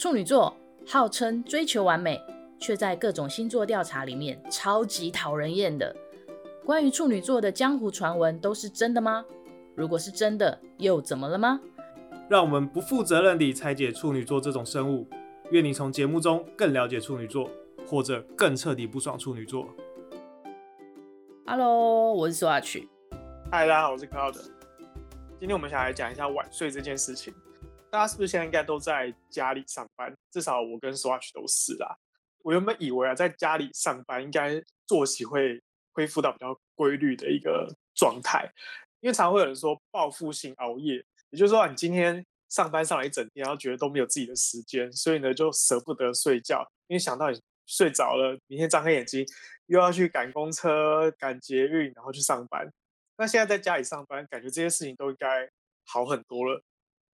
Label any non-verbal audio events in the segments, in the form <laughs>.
处女座号称追求完美，却在各种星座调查里面超级讨人厌的。关于处女座的江湖传闻都是真的吗？如果是真的，又怎么了吗？让我们不负责任地拆解处女座这种生物。愿你从节目中更了解处女座，或者更彻底不爽处女座。Hello，我是 Swatch。嗨，大家好，我是 Cloud。今天我们想来讲一下晚睡这件事情。大家是不是现在应该都在家里上班？至少我跟 Swatch 都是啦。我原本以为啊，在家里上班应该作息会恢复到比较规律的一个状态，因为常会有人说报复性熬夜，也就是说你今天。上班上了一整天，然后觉得都没有自己的时间，所以呢就舍不得睡觉，因为想到你睡着了，明天张开眼睛又要去赶公车、赶捷运，然后去上班。那现在在家里上班，感觉这些事情都应该好很多了。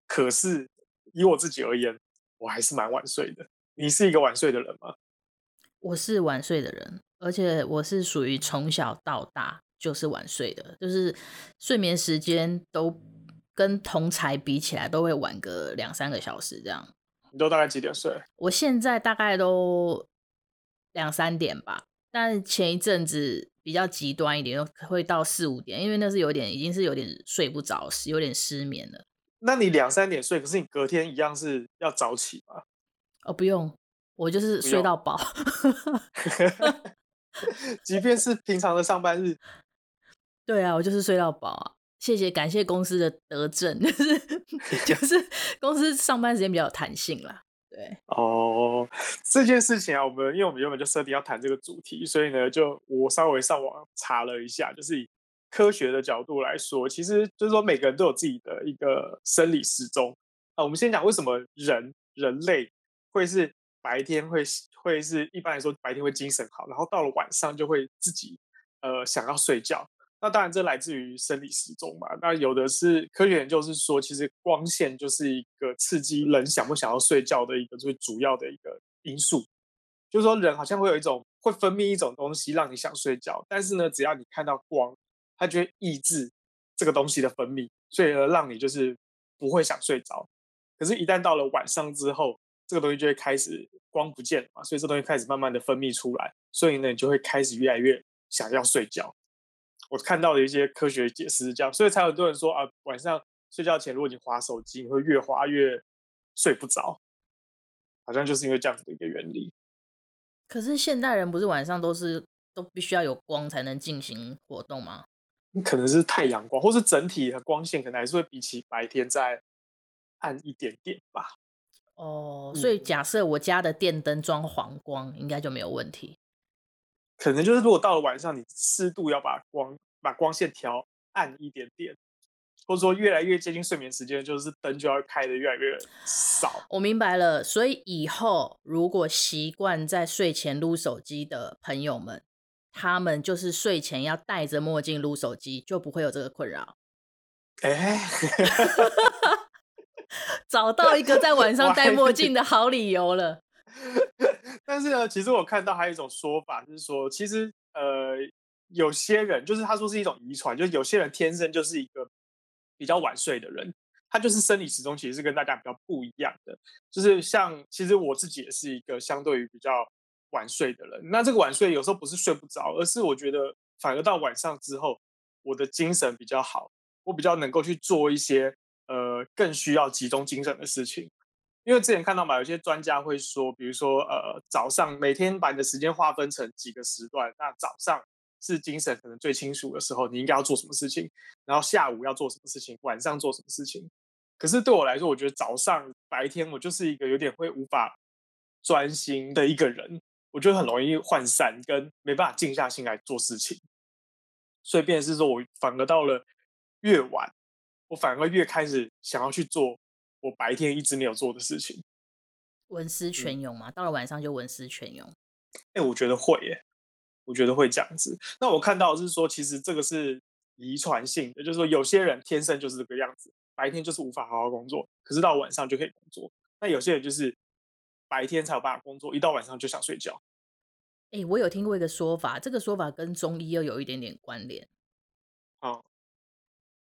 可是以我自己而言，我还是蛮晚睡的。你是一个晚睡的人吗？我是晚睡的人，而且我是属于从小到大就是晚睡的，就是睡眠时间都。跟同才比起来，都会晚个两三个小时这样。你都大概几点睡？我现在大概都两三点吧，但前一阵子比较极端一点，会到四五点，因为那是有点已经是有点睡不着，有点失眠了。那你两三点睡，可是你隔天一样是要早起吗？哦，不用，我就是睡到饱。<laughs> 即便是平常的上班日。对啊，我就是睡到饱啊。谢谢，感谢公司的德政，<laughs> 就是就是 <laughs> 公司上班时间比较有弹性啦。对哦，这件事情啊，我们因为我们原本就设定要谈这个主题，所以呢，就我稍微上网查了一下，就是以科学的角度来说，其实就是说每个人都有自己的一个生理时钟啊。我们先讲为什么人人类会是白天会会是一般来说白天会精神好，然后到了晚上就会自己呃想要睡觉。那当然，这来自于生理时钟嘛。那有的是科学研究是说，其实光线就是一个刺激人想不想要睡觉的一个最主要的一个因素。就是说，人好像会有一种会分泌一种东西让你想睡觉，但是呢，只要你看到光，它就会抑制这个东西的分泌，所以呢，让你就是不会想睡着。可是，一旦到了晚上之后，这个东西就会开始光不见了嘛，所以这东西开始慢慢的分泌出来，所以呢，你就会开始越来越想要睡觉。我看到的一些科学解释是这样，所以才有很多人说啊，晚上睡觉前如果你滑手机，你会越滑越睡不着，好像就是因为这样子的一个原理。可是现代人不是晚上都是都必须要有光才能进行活动吗？可能是太阳光，或是整体的光线可能还是会比起白天再暗一点点吧。哦，所以假设我家的电灯装黄光，应该就没有问题。可能就是，如果到了晚上，你适度要把光把光线调暗一点点，或者说越来越接近睡眠时间，就是灯就要开的越来越少。我明白了，所以以后如果习惯在睡前撸手机的朋友们，他们就是睡前要戴着墨镜撸手机，就不会有这个困扰。哎，<laughs> 找到一个在晚上戴墨镜的好理由了。但是呢，其实我看到还有一种说法，就是说，其实呃，有些人就是他说是一种遗传，就是有些人天生就是一个比较晚睡的人，他就是生理时钟其实是跟大家比较不一样的。就是像其实我自己也是一个相对于比较晚睡的人。那这个晚睡有时候不是睡不着，而是我觉得反而到晚上之后，我的精神比较好，我比较能够去做一些呃更需要集中精神的事情。因为之前看到嘛，有些专家会说，比如说，呃，早上每天把你的时间划分成几个时段，那早上是精神可能最清楚的时候，你应该要做什么事情，然后下午要做什么事情，晚上做什么事情。可是对我来说，我觉得早上白天我就是一个有点会无法专心的一个人，我觉得很容易涣散，跟没办法静下心来做事情。所以，变成是说我反而到了越晚，我反而越开始想要去做。我白天一直没有做的事情，文思泉涌嘛，到了晚上就文思泉涌。哎、欸，我觉得会耶，我觉得会这样子。那我看到的是说，其实这个是遗传性的，就是说有些人天生就是这个样子，白天就是无法好好工作，可是到晚上就可以工作。那有些人就是白天才有办法工作，一到晚上就想睡觉。哎、欸，我有听过一个说法，这个说法跟中医又有一点点关联。哦。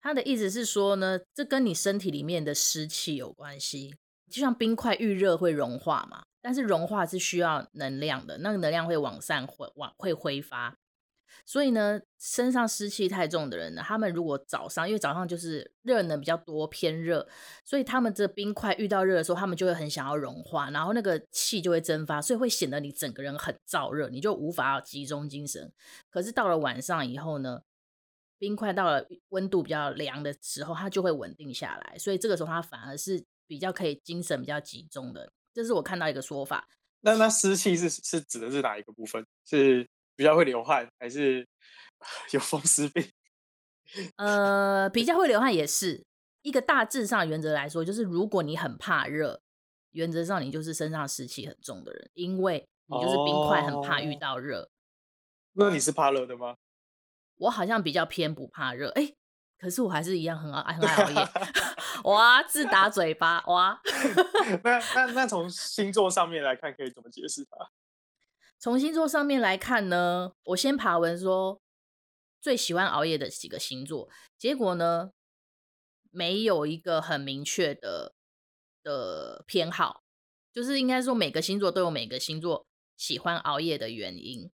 他的意思是说呢，这跟你身体里面的湿气有关系。就像冰块遇热会融化嘛，但是融化是需要能量的，那个能量会往上会往会挥发。所以呢，身上湿气太重的人呢，他们如果早上，因为早上就是热能比较多，偏热，所以他们这冰块遇到热的时候，他们就会很想要融化，然后那个气就会蒸发，所以会显得你整个人很燥热，你就无法集中精神。可是到了晚上以后呢，冰块到了温度比较凉的时候，它就会稳定下来，所以这个时候它反而是比较可以精神比较集中的。这是我看到一个说法。那那湿气是是指的是哪一个部分？是？比较会流汗，还是 <laughs> 有风湿病？<laughs> 呃，比较会流汗也是一个大致上原则来说，就是如果你很怕热，原则上你就是身上湿气很重的人，因为你就是冰块，很怕遇到热。哦。那你是怕热的吗？我好像比较偏不怕热，哎，可是我还是一样很爱很爱熬夜。<laughs> 哇，自打嘴巴哇！那那那从星座上面来看，可以怎么解释它？从星座上面来看呢，我先爬文说最喜欢熬夜的几个星座，结果呢，没有一个很明确的的偏好，就是应该说每个星座都有每个星座喜欢熬夜的原因，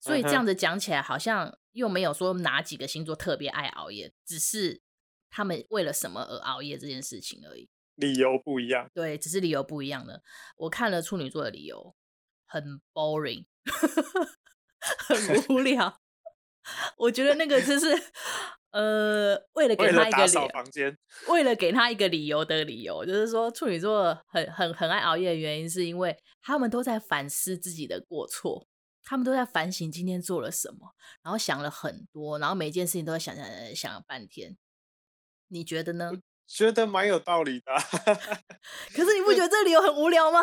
所以这样子讲起来好像又没有说哪几个星座特别爱熬夜，只是他们为了什么而熬夜这件事情而已，理由不一样。对，只是理由不一样的。我看了处女座的理由。很 boring，<laughs> 很 <laughs> 无聊。我觉得那个就是，<laughs> 呃，为了给他一个理由，为了给他一个理由的理由，就是说处女座很很很爱熬夜的原因，是因为他们都在反思自己的过错，他们都在反省今天做了什么，然后想了很多，然后每一件事情都在想想想了半天。你觉得呢？觉得蛮有道理的。可是你不觉得这个理由很无聊吗？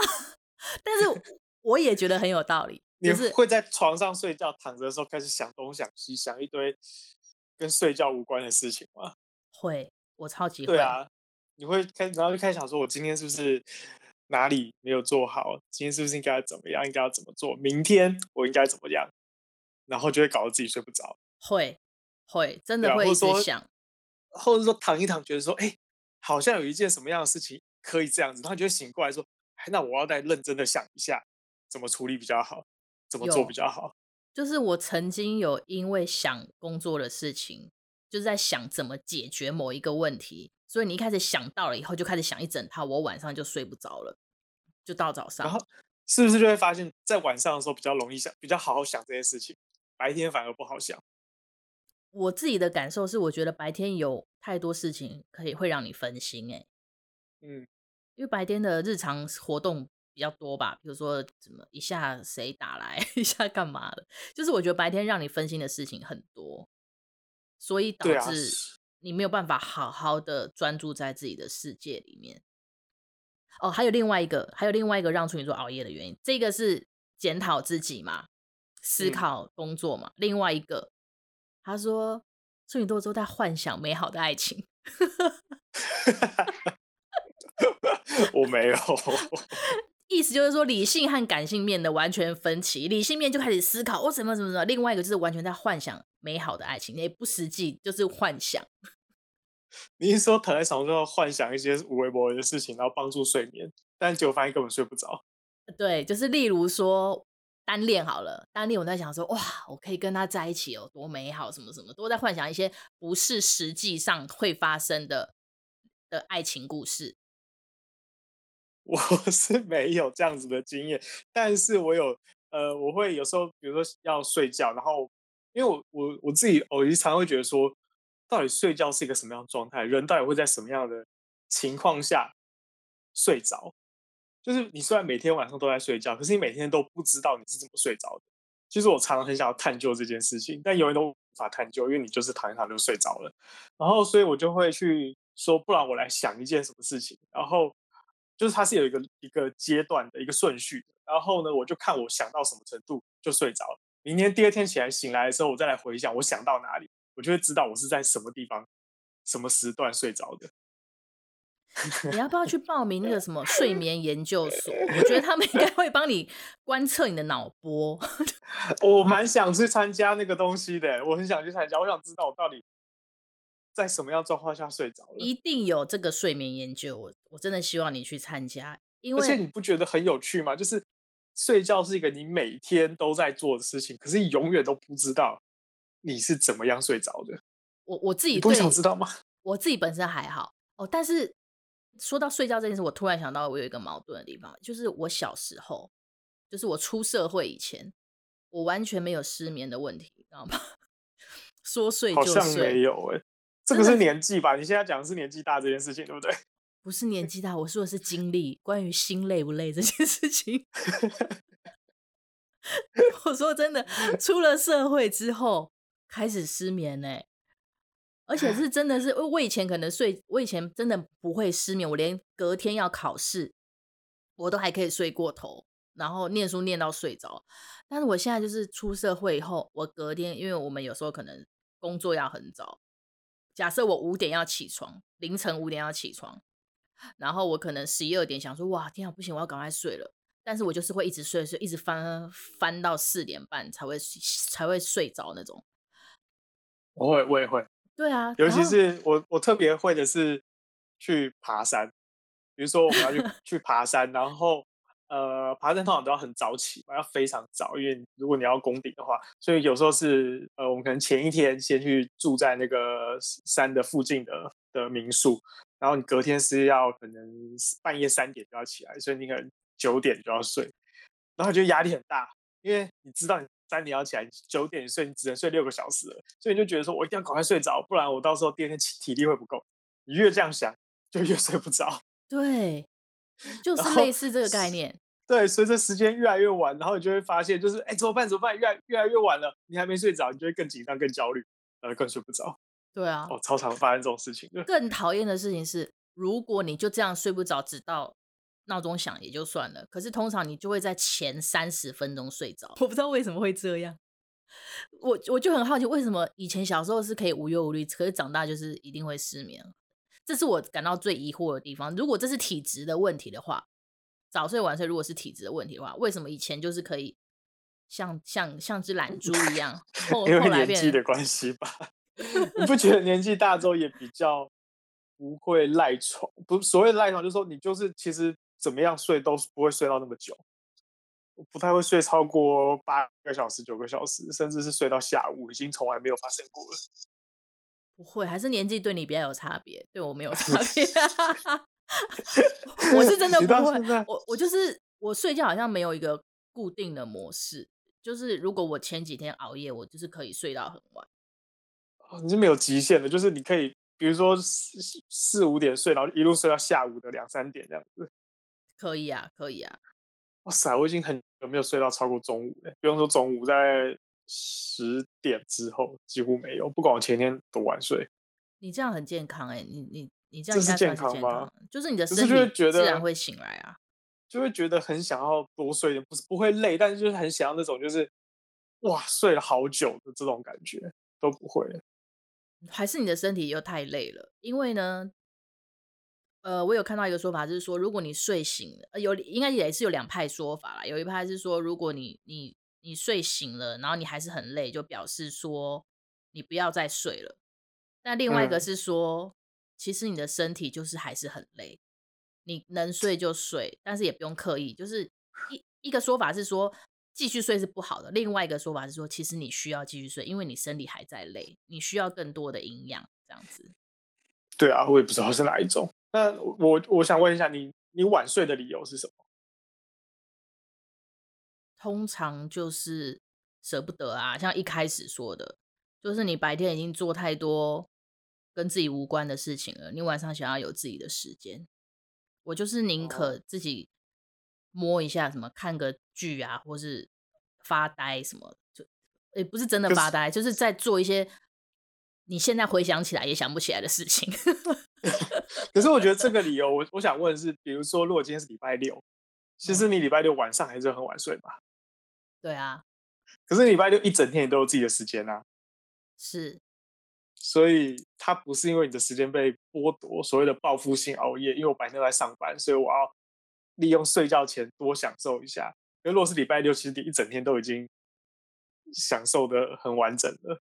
但是。我也觉得很有道理。你会在床上睡觉，躺着的时候开始想东想西，想一堆跟睡觉无关的事情吗？<laughs> 会，我超级会。对啊，你会开，然后就开始想说，我今天是不是哪里没有做好？今天是不是应该怎么样？应该要怎么做？明天我应该怎么样？然后就会搞得自己睡不着。会，会，真的会一直想，或者说躺一躺，觉得说，哎，好像有一件什么样的事情可以这样子，然后就会醒过来说，哎，那我要再认真的想一下。怎么处理比较好？怎么做比较好？就是我曾经有因为想工作的事情，就是在想怎么解决某一个问题，所以你一开始想到了以后，就开始想一整套，我晚上就睡不着了，就到早上。然后是不是就会发现，在晚上的时候比较容易想，比较好好想这些事情，白天反而不好想？我自己的感受是，我觉得白天有太多事情可以会让你分心，哎，嗯，因为白天的日常活动。比较多吧，比如说怎么一下谁打来，<laughs> 一下干嘛的，就是我觉得白天让你分心的事情很多，所以导致你没有办法好好的专注在自己的世界里面。哦，还有另外一个，还有另外一个让处女座熬夜的原因，这个是检讨自己嘛，思考工作嘛。嗯、另外一个，他说处女座都在幻想美好的爱情。<laughs> 我没有。<laughs> 意思就是说，理性和感性面的完全分歧。理性面就开始思考，我怎么怎么怎么。另外一个就是完全在幻想美好的爱情，也不实际，就是幻想。<laughs> 你是说躺在床上幻想一些无微不微的事情，然后帮助睡眠，但结果发现根本睡不着。<laughs> 对，就是例如说单恋好了，单恋我在想说，哇，我可以跟他在一起哦，多美好，什么什么，都在幻想一些不是实际上会发生的的爱情故事。我 <laughs> 是没有这样子的经验，但是我有，呃，我会有时候，比如说要睡觉，然后，因为我我我自己，我经常会觉得说，到底睡觉是一个什么样的状态？人到底会在什么样的情况下睡着？就是你虽然每天晚上都在睡觉，可是你每天都不知道你是怎么睡着的。其实我常常很想要探究这件事情，但永远都无法探究，因为你就是躺一躺就睡着了。然后，所以我就会去说，不然我来想一件什么事情，然后。就是它是有一个一个阶段的一个顺序，然后呢，我就看我想到什么程度就睡着了。明天第二天起来醒来的时候，我再来回想我想到哪里，我就会知道我是在什么地方、什么时段睡着的。你要不要去 <laughs> 报名那个什么睡眠研究所？我觉得他们应该会帮你观测你的脑波。<laughs> 我蛮想去参加那个东西的，我很想去参加，我想知道我到底在什么样状况下睡着了？一定有这个睡眠研究，我我真的希望你去参加，因为而且你不觉得很有趣吗？就是睡觉是一个你每天都在做的事情，可是你永远都不知道你是怎么样睡着的。我我自己不想知道吗？我自己本身还好哦，但是说到睡觉这件事，我突然想到我有一个矛盾的地方，就是我小时候，就是我出社会以前，我完全没有失眠的问题，你知道吗？<laughs> 说睡就睡，好像没有哎、欸，这个是年纪吧？你现在讲的是年纪大这件事情，对不对？<laughs> 不是年纪大，我说的是经历，关于心累不累这件事情。<laughs> 我说真的，出了社会之后开始失眠呢、欸，而且是真的是，我以前可能睡，我以前真的不会失眠，我连隔天要考试，我都还可以睡过头，然后念书念到睡着。但是我现在就是出社会以后，我隔天，因为我们有时候可能。工作要很早，假设我五点要起床，凌晨五点要起床，然后我可能十一二点想说，哇，天啊，不行，我要赶快睡了。但是我就是会一直睡睡，一直翻翻到四点半才会才会睡着那种。我会，我也会。对啊，尤其是我，我特别会的是去爬山，比如说我们要去去爬山，然后。呃，爬山通常都要很早起嘛，要非常早，因为如果你要攻顶的话，所以有时候是呃，我们可能前一天先去住在那个山的附近的的民宿，然后你隔天是要可能半夜三点就要起来，所以你可能九点就要睡，然后就压力很大，因为你知道你三点要起来，九点睡，你只能睡六个小时了，所以你就觉得说我一定要赶快睡着，不然我到时候第二天体力会不够。你越这样想，就越 <laughs> 睡不着。对。就是类似这个概念，对，随着时间越来越晚，然后你就会发现，就是哎，怎么办？怎么办？越来越来越晚了，你还没睡着，你就会更紧张、更焦虑，然后更睡不着。对啊，哦，超常发生这种事情。更讨厌的事情是，如果你就这样睡不着，直到闹钟响也就算了，可是通常你就会在前三十分钟睡着。我不知道为什么会这样，我我就很好奇，为什么以前小时候是可以无忧无虑，可是长大就是一定会失眠。这是我感到最疑惑的地方。如果这是体质的问题的话，早睡晚睡如果是体质的问题的话，为什么以前就是可以像像像只懒猪一样？<laughs> 后因为年纪的关系吧？<laughs> 你不觉得年纪大之后也比较不会赖床？不，所谓的赖床就是说你就是其实怎么样睡都不会睡到那么久，不太会睡超过八个小时、九个小时，甚至是睡到下午，已经从来没有发生过了。不会，还是年纪对你比较有差别，对我没有 <laughs> 差别。<laughs> 我是真的不会，我我就是我睡觉好像没有一个固定的模式，就是如果我前几天熬夜，我就是可以睡到很晚。哦，你是没有极限的，就是你可以，比如说四四五点睡，然后一路睡到下午的两三点这样子。可以啊，可以啊。哇塞，我已经很久没有睡到超过中午了，不用说中午在。十点之后几乎没有，不管我前天多晚睡。你这样很健康哎、欸，你你你这样这是健康吗？就是你的身体自然会醒来啊，就会觉得很想要多睡点，不是不会累，但是就是很想要那种就是哇睡了好久的这种感觉都不会。还是你的身体又太累了？因为呢，呃，我有看到一个说法，就是说如果你睡醒了，有应该也是有两派说法啦，有一派是说如果你你。你睡醒了，然后你还是很累，就表示说你不要再睡了。那另外一个是说，嗯、其实你的身体就是还是很累，你能睡就睡，但是也不用刻意。就是一一个说法是说继续睡是不好的，另外一个说法是说，其实你需要继续睡，因为你身体还在累，你需要更多的营养，这样子。对啊，我也不知道是哪一种。那我我想问一下你，你晚睡的理由是什么？通常就是舍不得啊，像一开始说的，就是你白天已经做太多跟自己无关的事情了，你晚上想要有自己的时间。我就是宁可自己摸一下什么，看个剧啊，或是发呆什么，就也不是真的发呆，就是在做一些你现在回想起来也想不起来的事情。<laughs> <laughs> 可是我觉得这个理由，我我想问的是，比如说，如果今天是礼拜六，其实你礼拜六晚上还是很晚睡吧？对啊，可是礼拜六一整天你都有自己的时间啊，是，所以他不是因为你的时间被剥夺，所谓的报复性熬夜，因为我白天都在上班，所以我要利用睡觉前多享受一下。因为如果是礼拜六，其实你一整天都已经享受的很完整了。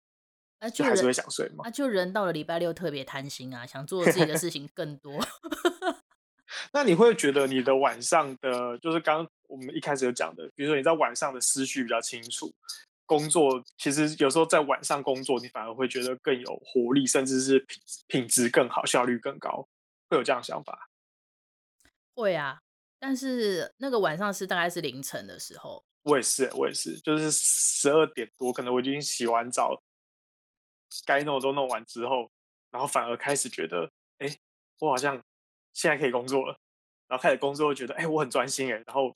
啊，就还是会想睡嘛。啊，就人到了礼拜六特别贪心啊，想做自己的事 <laughs> 情更多。<laughs> 那你会觉得你的晚上的，就是刚刚我们一开始有讲的，比如说你在晚上的思绪比较清楚，工作其实有时候在晚上工作，你反而会觉得更有活力，甚至是品品质更好，效率更高，会有这样的想法？会啊，但是那个晚上是大概是凌晨的时候。我也是，我也是，就是十二点多，可能我已经洗完澡，该弄都弄完之后，然后反而开始觉得，哎，我好像现在可以工作了，然后开始工作，觉得，哎，我很专心，哎，然后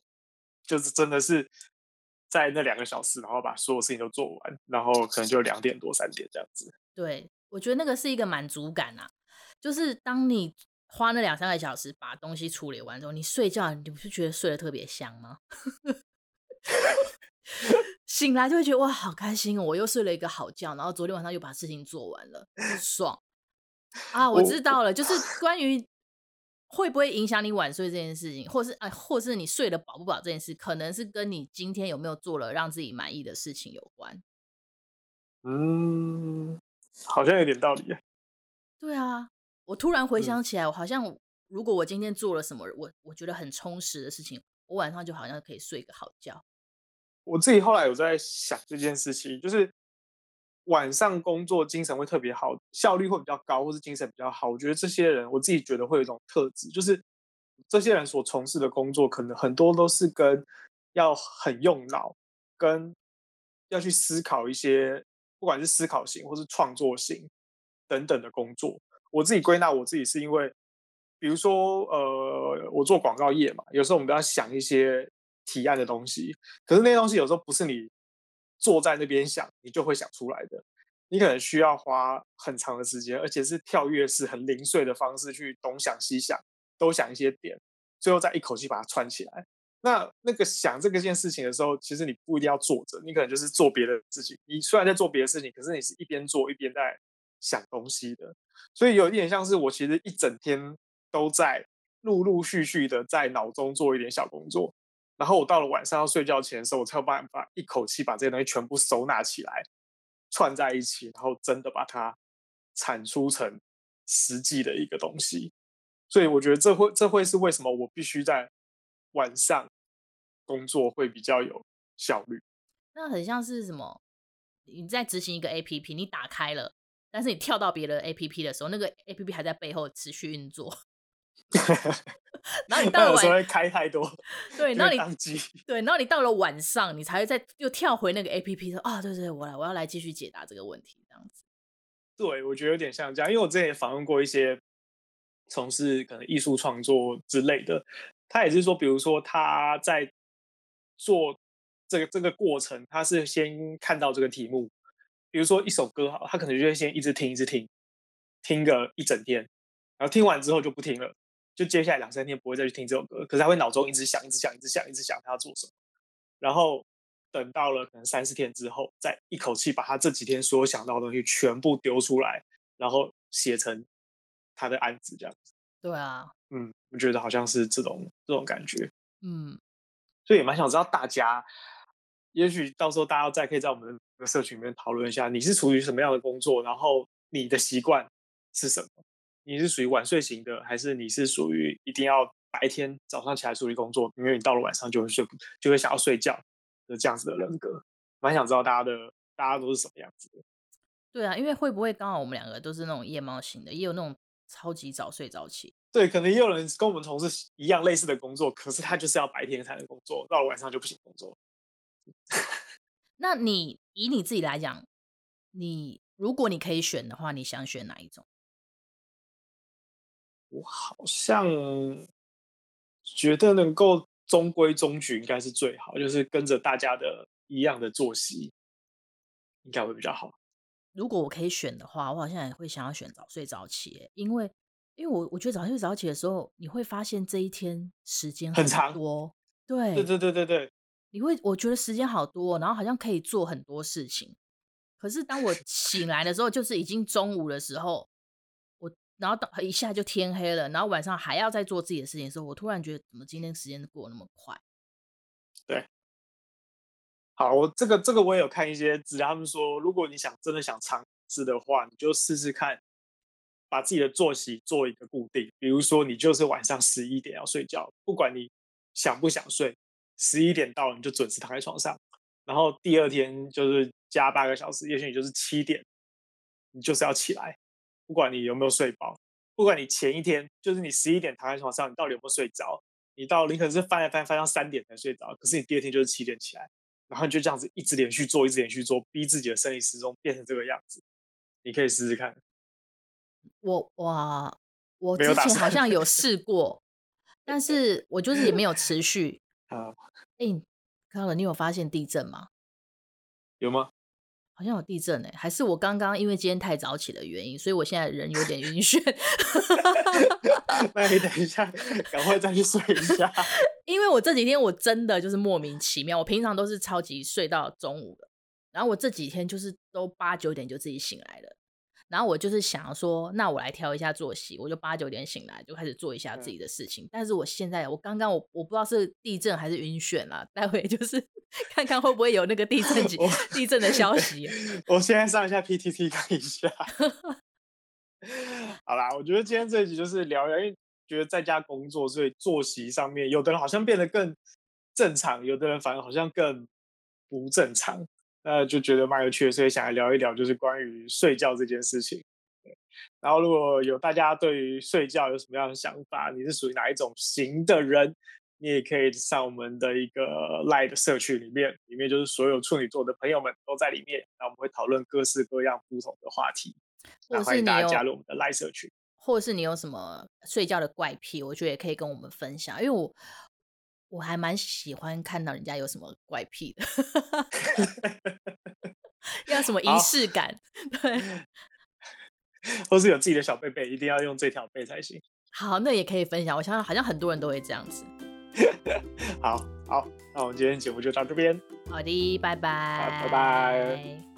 就是真的是在那两个小时，然后把所有事情都做完，然后可能就两点多三点这样子。对，我觉得那个是一个满足感啊，就是当你花那两三个小时把东西处理完之后，你睡觉，你不是觉得睡得特别香吗？<laughs> 醒来就会觉得哇，好开心哦！我又睡了一个好觉，然后昨天晚上又把事情做完了，爽啊！我知道了，就是关于会不会影响你晚睡这件事情，或是啊，或是你睡得饱不饱这件事，可能是跟你今天有没有做了让自己满意的事情有关。嗯，好像有点道理。对啊，我突然回想起来，我好像如果我今天做了什么我我觉得很充实的事情，我晚上就好像可以睡个好觉。我自己后来有在想这件事情，就是晚上工作精神会特别好，效率会比较高，或是精神比较好。我觉得这些人，我自己觉得会有一种特质，就是这些人所从事的工作，可能很多都是跟要很用脑，跟要去思考一些，不管是思考型或是创作型等等的工作。我自己归纳我自己是因为，比如说呃，我做广告业嘛，有时候我们都要想一些。提案的东西，可是那些东西有时候不是你坐在那边想，你就会想出来的。你可能需要花很长的时间，而且是跳跃式、很零碎的方式去东想西想，都想一些点，最后再一口气把它串起来。那那个想这个件事情的时候，其实你不一定要坐着，你可能就是做别的事情。你虽然在做别的事情，可是你是一边做一边在想东西的。所以有一点像是我其实一整天都在陆陆续续的在脑中做一点小工作。然后我到了晚上要睡觉前的时候，我才有办法一口气把这些东西全部收纳起来，串在一起，然后真的把它产出成实际的一个东西。所以我觉得这会这会是为什么我必须在晚上工作会比较有效率。那很像是什么？你在执行一个 APP，你打开了，但是你跳到别的 APP 的时候，那个 APP 还在背后持续运作。<laughs> 然后你 <laughs> 到了晚上会开太多，对，<laughs> 然后你对，然后你到了晚上，你才会再又跳回那个 A P P 说啊，对对，我来，我要来继续解答这个问题，这样子。对，我觉得有点像这样，因为我之前也访问过一些从事可能艺术创作之类的，他也是说，比如说他在做这个这个过程，他是先看到这个题目，比如说一首歌好，他可能就会先一直听，一直听，听个一整天，然后听完之后就不听了。就接下来两三天不会再去听这首歌，可是他会脑中一直想，一直想，一直想，一直想他要做什么。然后等到了可能三四天之后，再一口气把他这几天所有想到的东西全部丢出来，然后写成他的案子这样子。对啊，嗯，我觉得好像是这种这种感觉。嗯，所以也蛮想知道大家，也许到时候大家再可以在我们的社群里面讨论一下，你是处于什么样的工作，然后你的习惯是什么。你是属于晚睡型的，还是你是属于一定要白天早上起来处理工作，因为你到了晚上就会睡不，就会想要睡觉的这样子的人格？蛮想知道大家的，大家都是什么样子的？对啊，因为会不会刚好我们两个都是那种夜猫型的，也有那种超级早睡早起？对，可能也有人跟我们从事一样类似的工作，可是他就是要白天才能工作，到了晚上就不行工作。<laughs> 那你以你自己来讲，你如果你可以选的话，你想选哪一种？我好像觉得能够中规中矩应该是最好，就是跟着大家的一样的作息，应该会比较好。如果我可以选的话，我好像也会想要选早睡早起，因为因为我我觉得早睡早起的时候，你会发现这一天时间很长。对对对对对对，你会我觉得时间好多，然后好像可以做很多事情。可是当我醒来的时候，就是已经中午的时候。然后到一下就天黑了，然后晚上还要再做自己的事情的时候，我突然觉得怎么今天时间过那么快？对，好，我这个这个我也有看一些资料，他们说如果你想真的想尝试的话，你就试试看，把自己的作息做一个固定。比如说，你就是晚上十一点要睡觉，不管你想不想睡，十一点到了你就准时躺在床上。然后第二天就是加八个小时，也许你就是七点，你就是要起来，不管你有没有睡饱，不管你前一天就是你十一点躺在床上，你到底有没有睡着？你到你可能是翻来翻翻到三点才睡着，可是你第二天就是七点起来，然后你就这样子一直连续做，一直连续做，逼自己的生理时钟变成这个样子。你可以试试看。我哇，我之前好像有试过，但是我就是也没有持续。<laughs> 啊，哎，康乐，你有发现地震吗？有吗？好像有地震哎、欸，还是我刚刚因为今天太早起的原因，所以我现在人有点晕眩。<laughs> 那你等一下，赶快再去睡一下。<laughs> 因为我这几天我真的就是莫名其妙，我平常都是超级睡到中午的，然后我这几天就是都八九点就自己醒来了。然后我就是想说，那我来调一下作息，我就八九点醒来，就开始做一下自己的事情。嗯、但是我现在，我刚刚我我不知道是地震还是晕眩啦，待会就是 <laughs> 看看会不会有那个地震 <laughs> 级地震的消息。<laughs> 我现在上一下 PTT 看一下。好啦，我觉得今天这一集就是聊聊，因为觉得在家工作，所以作息上面，有的人好像变得更正常，有的人反而好像更不正常。那就觉得蛮有趣的，所以想来聊一聊，就是关于睡觉这件事情。对，然后如果有大家对于睡觉有什么样的想法，你是属于哪一种型的人，你也可以上我们的一个 Line 的社区里面，里面就是所有处女座的朋友们都在里面，那我们会讨论各式各样不同的话题。那欢迎大家加入我们的 Live 社区，或者是你有什么睡觉的怪癖，我觉得也可以跟我们分享，因为我。我还蛮喜欢看到人家有什么怪癖的，要什么仪式感，对，<laughs> 或是有自己的小贝贝，一定要用这条贝才行。好，那也可以分享。我想想，好像很多人都会这样子。<laughs> 好好，那我们今天节目就到这边。好的，拜拜，拜拜。